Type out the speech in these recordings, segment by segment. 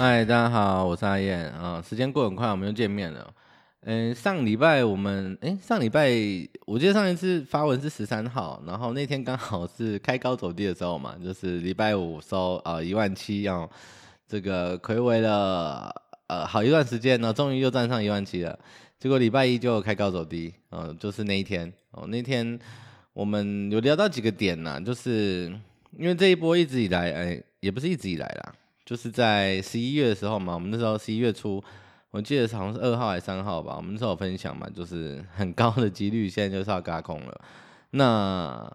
嗨，大家好，我是阿燕啊。时间过很快，我们又见面了。嗯，上礼拜我们，哎，上礼拜我记得上一次发文是十三号，然后那天刚好是开高走低的时候嘛，就是礼拜五收啊一万七，要，这个亏违了呃好一段时间呢，终于又站上一万七了。结果礼拜一就开高走低，嗯、就是那一天哦，那天我们有聊到几个点呢、就是因为这一波一直以来，哎，也不是一直以来啦。就是在十一月的时候嘛，我们那时候十一月初，我记得好像是二号还是三号吧，我们那时候有分享嘛，就是很高的几率现在就是要嘎空了。那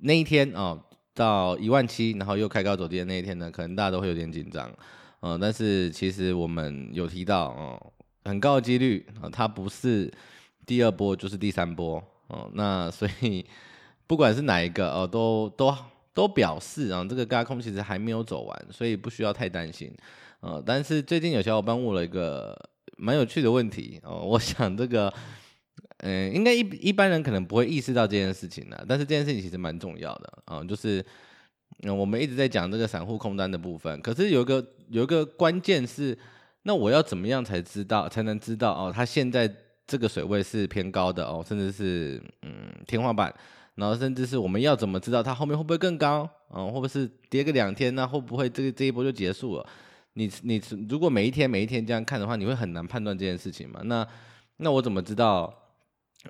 那一天哦，到一万七，然后又开高走低的那一天呢，可能大家都会有点紧张，嗯、但是其实我们有提到哦，很高的几率啊、它不是第二波就是第三波哦，那所以不管是哪一个哦，都都。都表示啊，这个轧空其实还没有走完，所以不需要太担心。呃，但是最近有小伙伴问了一个蛮有趣的问题哦，我想这个，嗯，应该一一般人可能不会意识到这件事情的，但是这件事情其实蛮重要的啊，就是嗯，我们一直在讲这个散户空单的部分，可是有一个有一个关键是，那我要怎么样才知道才能知道哦，它现在这个水位是偏高的哦，甚至是嗯天花板。然后甚至是我们要怎么知道它后面会不会更高？啊、哦，会不会是跌个两天？那会不会这个这一波就结束了？你你如果每一天每一天这样看的话，你会很难判断这件事情嘛？那那我怎么知道？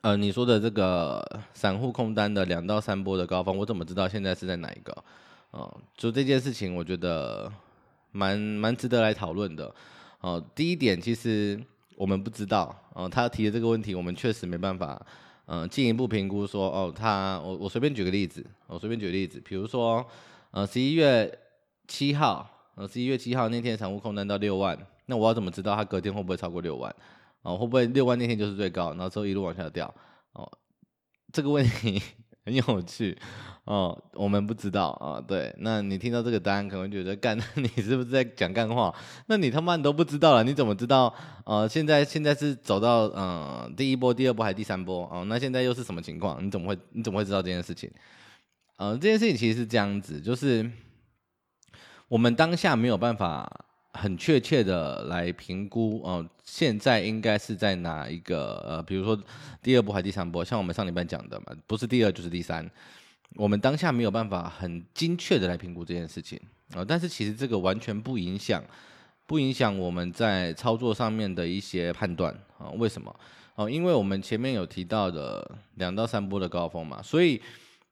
呃，你说的这个散户空单的两到三波的高峰，我怎么知道现在是在哪一个？嗯，就这件事情，我觉得蛮蛮值得来讨论的。哦，第一点，其实我们不知道。哦，他提的这个问题，我们确实没办法。嗯，进一步评估说，哦，他，我我随便举个例子，我随便举个例子，比如说，呃，十一月七号，呃，十一月七号那天散户空单到六万，那我要怎么知道他隔天会不会超过六万？哦，会不会六万那天就是最高，然后之后一路往下掉？哦，这个问题很有趣。哦，我们不知道啊，对，那你听到这个答案可能觉得干，你是不是在讲干话？那你他妈你都不知道了，你怎么知道？呃，现在现在是走到嗯、第一波、第二波还是第三波？哦、呃，那现在又是什么情况？你怎么会你怎么会知道这件事情？呃，这件事情其实是这样子，就是我们当下没有办法很确切的来评估，哦、现在应该是在哪一个？呃，比如说第二波还是第三波？像我们上礼拜讲的嘛，不是第二就是第三。我们当下没有办法很精确的来评估这件事情啊，但是其实这个完全不影响，不影响我们在操作上面的一些判断啊。为什么？哦，因为我们前面有提到的两到三波的高峰嘛，所以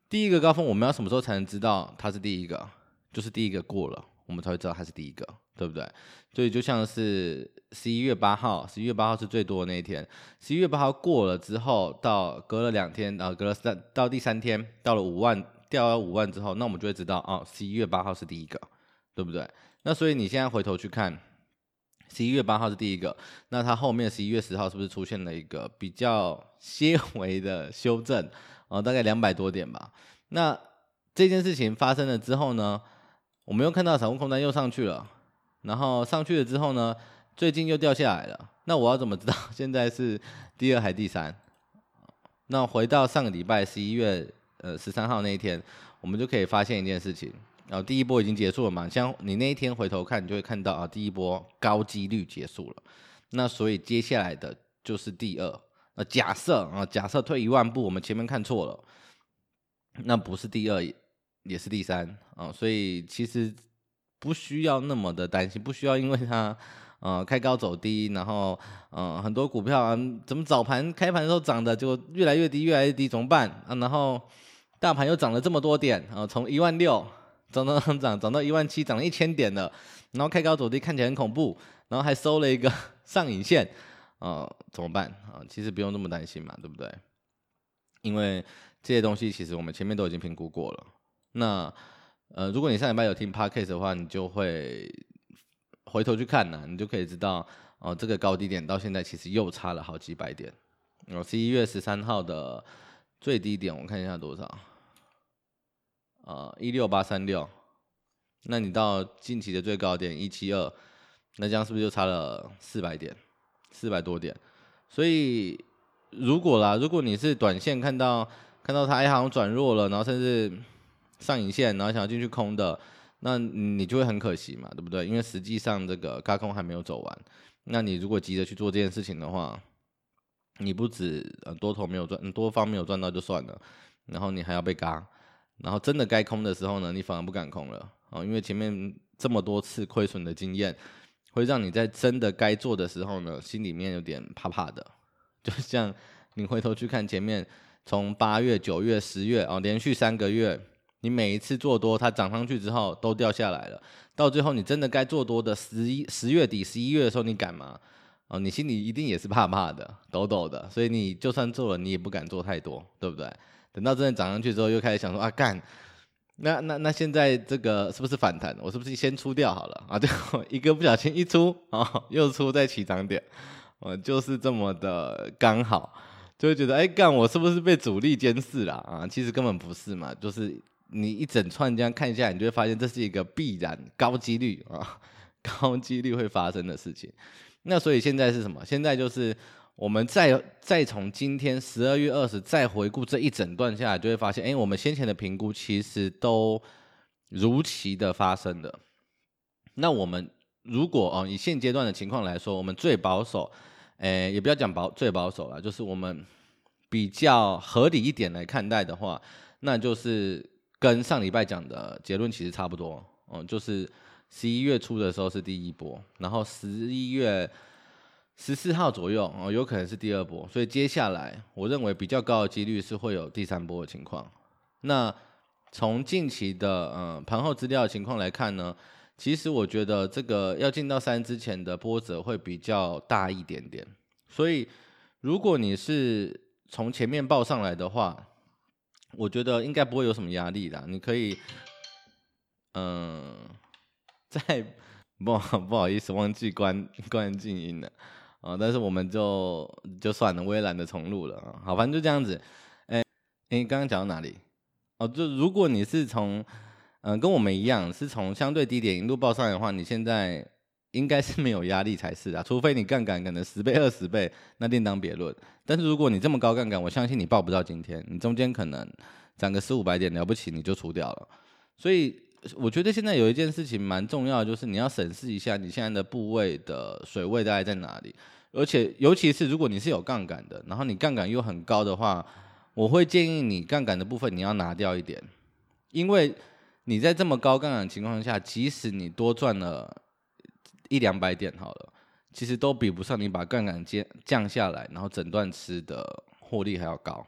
第一个高峰我们要什么时候才能知道它是第一个？就是第一个过了，我们才会知道它是第一个，对不对？所以就像是十一月八号，十一月八号是最多的那一天。十一月八号过了之后，到隔了两天，然后隔了三到第三天，到了五万掉到五万之后，那我们就会知道哦，十一月八号是第一个，对不对？那所以你现在回头去看，十一月八号是第一个，那它后面十一月十号是不是出现了一个比较些微 的修正？啊，大概两百多点吧。那这件事情发生了之后呢，我们又看到散户空单又上去了。然后上去了之后呢，最近又掉下来了。那我要怎么知道 现在是第二还第三？那回到上个礼拜十一月呃十三号那一天，我们就可以发现一件事情。然后第一波已经结束了嘛，像你那一天回头看，你就会看到啊，第一波高几率结束了。那所以接下来的就是第二。那假设啊，假设退一万步，我们前面看错了，那不是第二也是第三啊。所以其实。不需要那么的担心，不需要因为它，呃，开高走低，然后，呃，很多股票啊，怎么早盘开盘的时候涨的就越来越低，越来越低，怎么办啊？然后大盘又涨了这么多点啊，从一万六涨 涨涨涨涨到一万七，涨了一千点了，然后开高走低看起来很恐怖，然后还收了一个 上影线，啊，怎么办啊？其实不用那么担心嘛，对不对？因为这些东西其实我们前面都已经评估过了，那。呃，如果你上礼拜有听 Podcast 的话，你就会回头去看呢、你就可以知道，哦、这个高低点到现在其实又差了好几百点。哦、十一月十三号的最低点，我看一下多少，呃，一六八三六。那你到近期的最高点一七二，那这样是不是就差了四百点，四百多点？所以如果啦，如果你是短线看到看到它好像转弱了，然后甚至上影线，然后想要进去空的，那你就会很可惜嘛，对不对？因为实际上这个轧空还没有走完，那你如果急着去做这件事情的话，你不止呃多头没有赚，多方没有赚到就算了，然后你还要被嘎，然后真的该空的时候呢，你反而不敢空了啊，因为前面这么多次亏损的经验，会让你在真的该做的时候呢，心里面有点怕怕的，就像你回头去看前面，从八月、九月、十月啊，连续三个月。你每一次做多，它涨上去之后都掉下来了，到最后你真的该做多的十一十月底、十一月的时候，你敢吗？哦，你心里一定也是怕怕的、抖抖的，所以你就算做了，你也不敢做太多，对不对？等到真的涨上去之后，又开始想说啊，干，那那那现在这个是不是反弹？我是不是先出掉好了啊？最后 一个不小心一出啊，又出在起涨点，我就是这么的刚好，就会觉得哎，干，我是不是被主力监视了啊？其实根本不是嘛，就是。你一整串这样看下来，你就会发现这是一个必然、高几率啊，高几率会发生的事情。那所以现在是什么？现在就是我们再再从今天十二月二十再回顾这一整段下来，就会发现，哎，我们先前的评估其实都如期的发生的。那我们如果哦以现阶段的情况来说，我们最保守，哎，也不要讲保最保守了，就是我们比较合理一点来看待的话，那就是。跟上礼拜讲的结论其实差不多，嗯，就是十一月初的时候是第一波，然后十一月十四号左右哦，有可能是第二波，所以接下来我认为比较高的几率是会有第三波的情况。那从近期的嗯盘后资料的情况来看呢，其实我觉得这个要进到三之前的波折会比较大一点点，所以如果你是从前面报上来的话。我觉得应该不会有什么压力的，你可以，嗯，在不不好意思忘记关关静音了啊，但是我们就就算了，我也懒得重录了啊。好，反正就这样子。哎哎，刚刚讲到哪里？哦，就如果你是从嗯跟我们一样是从相对低点一路报上来的话，你现在。应该是没有压力才是啊，除非你杠杆可能十倍、二十倍，那另当别论。但是如果你这么高杠杆，我相信你报不到今天，你中间可能涨个四五百点了不起，你就出掉了。所以我觉得现在有一件事情蛮重要的，就是你要审视一下你现在的部位的水位大概在哪里，而且尤其是如果你是有杠杆的，然后你杠杆又很高的话，我会建议你杠杆的部分你要拿掉一点，因为你在这么高杠杆的情况下，即使你多赚了。一两百点好了，其实都比不上你把杠杆降降下来，然后整段吃的获利还要高。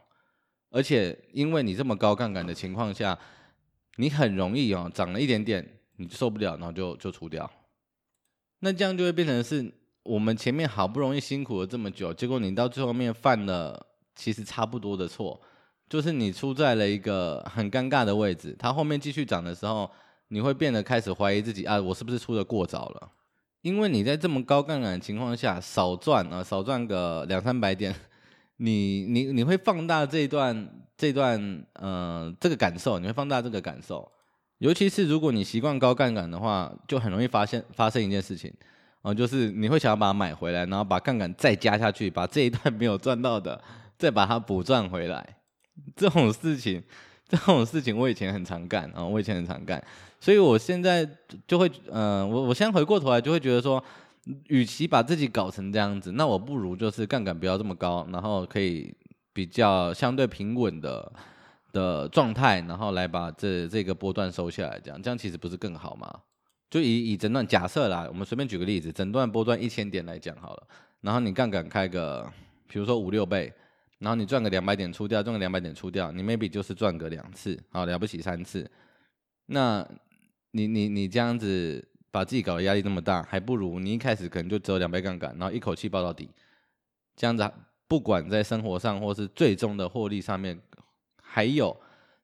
而且因为你这么高杠杆的情况下，你很容易哦，涨了一点点你受不了，然后就就出掉。那这样就会变成是我们前面好不容易辛苦了这么久，结果你到最后面犯了其实差不多的错，就是你出在了一个很尴尬的位置。它后面继续涨的时候，你会变得开始怀疑自己啊，我是不是出的过早了？因为你在这么高杠杆的情况下少赚啊，少赚个两三百点，你你你会放大这一段这段、呃、这个感受，你会放大这个感受，尤其是如果你习惯高杠杆的话，就很容易发现发生一件事情啊、就是你会想要把它买回来，然后把杠杆再加下去，把这一段没有赚到的再把它补赚回来，这种事情。这种事情我以前很常干啊，我以前很常干，所以我现在就会，嗯、我我现在回过头来就会觉得说，与其把自己搞成这样子，那我不如就是杠杆不要这么高，然后可以比较相对平稳的的状态，然后来把这这个波段收下来，这样这样其实不是更好吗？就以以整段假设啦，我们随便举个例子，整段波段一千点来讲好了，然后你杠杆开个，比如说五六倍。然后你赚个两百点出掉，赚个两百点出掉，你 maybe 就是赚个两次，好了不起三次。那你你你这样子把自己搞得压力那么大，还不如你一开始可能就只有两倍杠杆，然后一口气抱到底。这样子不管在生活上或是最终的获利上面，还有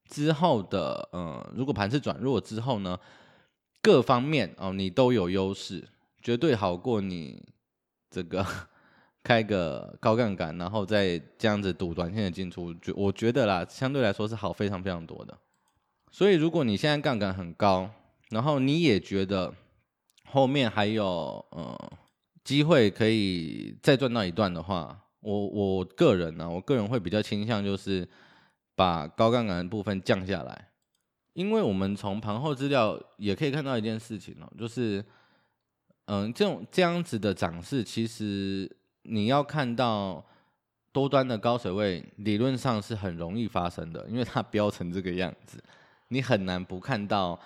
之后的嗯，如果盘势转弱之后呢，各方面哦你都有优势，绝对好过你这个。开个高杠杆，然后再这样子赌短线的进出，就我觉得啦，相对来说是好非常非常多的。所以如果你现在杠杆很高，然后你也觉得后面还有呃机会可以再赚到一段的话，我我个人呢、我个人会比较倾向就是把高杠杆的部分降下来，因为我们从盘后资料也可以看到一件事情哦，就是，嗯，这种这样子的涨势，其实你要看到多端的高水位，理论上是很容易发生的，因为它飙成这个样子，你很难不看到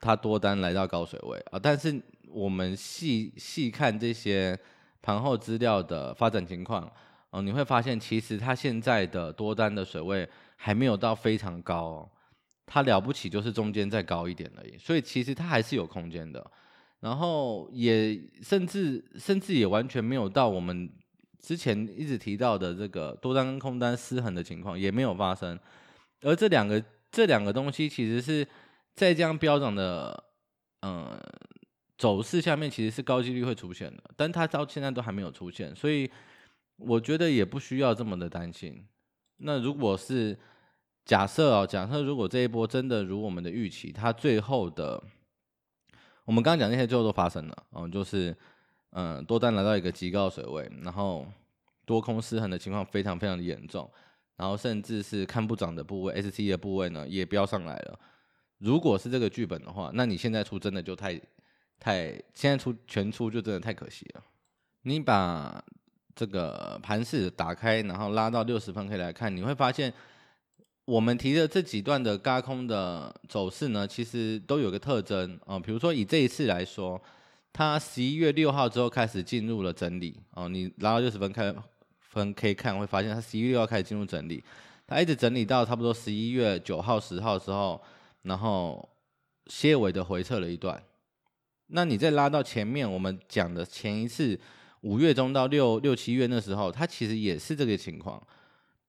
它多单来到高水位啊。但是我们细细看这些盘后资料的发展情况，哦，你会发现其实它现在的多单的水位还没有到非常高哦。它了不起就是中间再高一点而已，所以其实它还是有空间的，然后也甚至甚至也完全没有到我们之前一直提到的这个多单跟空单失衡的情况也没有发生，而这两个这两个东西其实是在这样飙涨的嗯、走势下面其实是高几率会出现的，但它到现在都还没有出现，所以我觉得也不需要这么的担心。那如果是假设哦，假设如果这一波真的如我们的预期，它最后的，我们刚刚讲那些最后都发生了嗯，就是嗯多单来到一个极高水位，然后多空失衡的情况非常非常的严重，然后甚至是看不涨的部位，SC 的部位呢也飙上来了。如果是这个剧本的话，那你现在出真的就太太现在出全出就真的太可惜了。你把这个盘势打开，然后拉到六十分可以来看，你会发现。我们提的这几段的高空的走势呢，其实都有个特征啊。比如说以这一次来说，它十一月六号之后开始进入了整理哦。你拉到六十分开分可以看，会发现它十一月六号开始进入整理，它一直整理到差不多十一月九号、十号的时候，然后些微的回撤了一段。那你再拉到前面，我们讲的前一次五月中到六六七月那时候，它其实也是这个情况。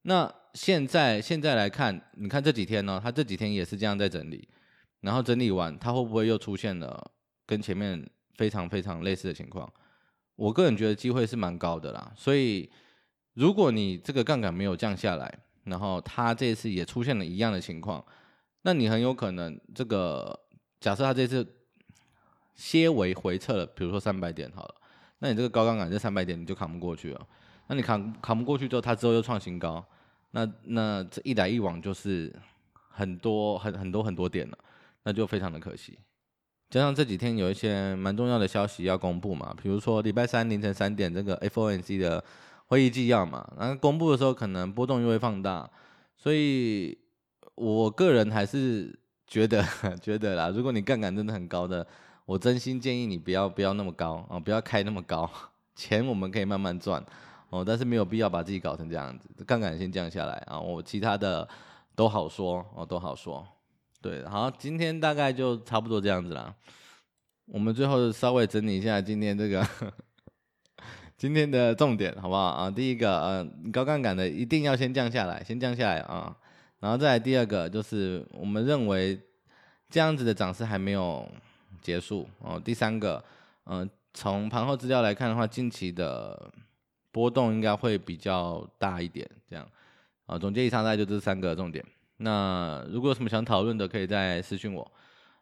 那现在现在来看，你看这几天呢，它这几天也是这样在整理，然后整理完，它会不会又出现了跟前面非常非常类似的情况？我个人觉得机会是蛮高的啦。所以如果你这个杠杆没有降下来，然后它这次也出现了一样的情况，那你很有可能这个假设它这次些微回撤了，比如说三百点好了，那你这个高杠杆这三百点你就扛不过去了。那你扛扛不过去之后，它之后又创新高，那那这一来一往就是很多很很多很多点了，那就非常的可惜。加上这几天有一些蛮重要的消息要公布嘛，比如说礼拜三凌晨三点这个 FOMC 的会议纪要嘛，然后公布的时候可能波动又会放大，所以我个人还是觉得 觉得啦，如果你杠杆真的很高的，我真心建议你不要不要那么高啊，不要开那么高，钱我们可以慢慢赚。哦，但是没有必要把自己搞成这样子，杠杆先降下来啊！我其他的都好说哦，都好说。对，好，今天大概就差不多这样子啦。我们最后稍微整理一下今天这个 今天的重点，好不好啊？第一个，呃，高杠杆的一定要先降下来，先降下来啊。然后再来第二个，就是我们认为这样子的涨势还没有结束哦。第三个，嗯、呃，从盘后资料来看的话，近期的。波动应该会比较大一点，这样，啊，总结以上大概就这三个重点。那如果有什么想讨论的，可以再私信我。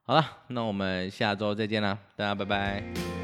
好了，那我们下周再见啦，大家拜拜。